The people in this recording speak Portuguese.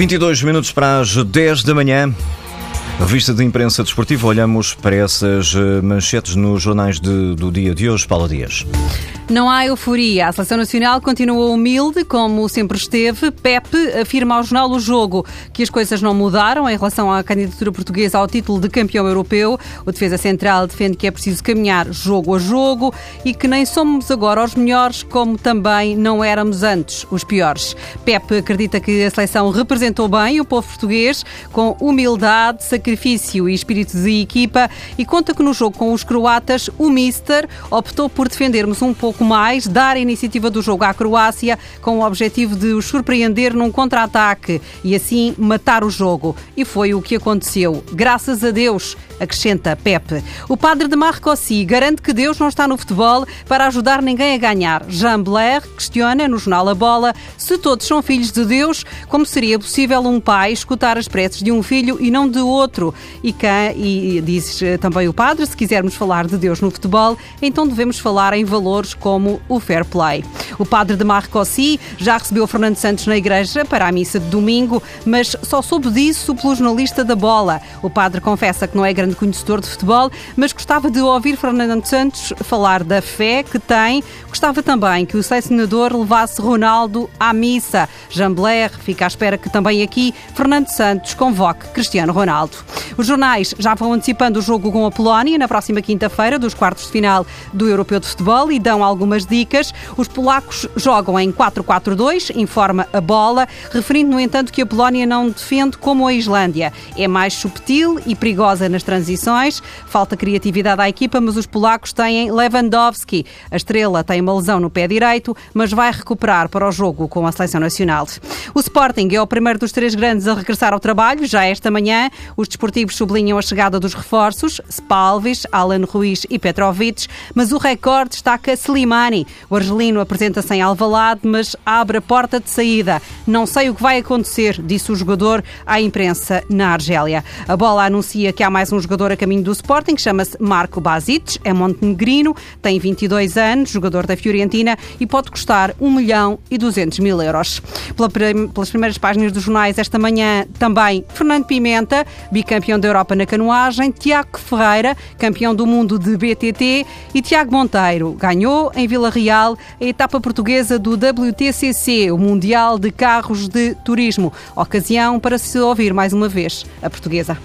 22 minutos para as 10 da manhã. Revista de imprensa desportiva, olhamos para essas eh, manchetes nos jornais de, do dia de hoje. Paula Dias. Não há euforia. A seleção nacional continua humilde, como sempre esteve. Pepe afirma ao jornal O Jogo que as coisas não mudaram em relação à candidatura portuguesa ao título de campeão europeu. O defesa central defende que é preciso caminhar jogo a jogo e que nem somos agora os melhores, como também não éramos antes os piores. Pepe acredita que a seleção representou bem o povo português com humildade, sacrifício e espírito de equipa e conta que no jogo com os croatas o Mister optou por defendermos um pouco pouco mais, dar a iniciativa do jogo à Croácia com o objetivo de os surpreender num contra-ataque e assim matar o jogo. E foi o que aconteceu. Graças a Deus, acrescenta Pepe. O padre de Marcossi garante que Deus não está no futebol para ajudar ninguém a ganhar. Jean Blair questiona no jornal A Bola se todos são filhos de Deus, como seria possível um pai escutar as preces de um filho e não de outro. E, quem, e diz também o padre, se quisermos falar de Deus no futebol, então devemos falar em valores como o fair play. O padre de Marcossi já recebeu Fernando Santos na igreja para a missa de domingo, mas só soube disso pelo jornalista da bola. O padre confessa que não é grande conhecedor de futebol, mas gostava de ouvir Fernando Santos falar da fé que tem. Gostava também que o selecionador levasse Ronaldo à missa. Jean Blair fica à espera que também aqui Fernando Santos convoque Cristiano Ronaldo. Os jornais já vão antecipando o jogo com a Polónia na próxima quinta-feira dos quartos de final do Europeu de Futebol e dão algumas dicas. Os polacos jogam em 4-4-2, informa a bola, referindo, no entanto, que a Polónia não defende como a Islândia. É mais subtil e perigosa nas transições, falta criatividade à equipa, mas os polacos têm Lewandowski. A estrela tem uma lesão no pé direito, mas vai recuperar para o jogo com a seleção nacional. O Sporting é o primeiro dos três grandes a regressar ao trabalho. Já esta manhã, os desportivos sublinham a chegada dos reforços, Spalvis, Alan Ruiz e Petrovic, mas o recorde destaca Slimani. O argelino apresenta-se em Alvalade, mas abre a porta de saída. Não sei o que vai acontecer, disse o jogador à imprensa na Argélia. A bola anuncia que há mais um jogador a caminho do Sporting, que chama-se Marco Basic, é montenegrino, tem 22 anos, jogador da Fiorentina e pode custar 1 milhão e 200 mil euros. Pelas primeiras páginas dos jornais esta manhã, também Fernando Pimenta, bicampeão da Europa na canoagem, Tiago Ferreira, campeão do mundo de BTT e Tiago Monteiro, ganhou em Vila Real a etapa portuguesa do WTCC, o Mundial de Carros de Turismo. Ocasião para se ouvir mais uma vez a portuguesa.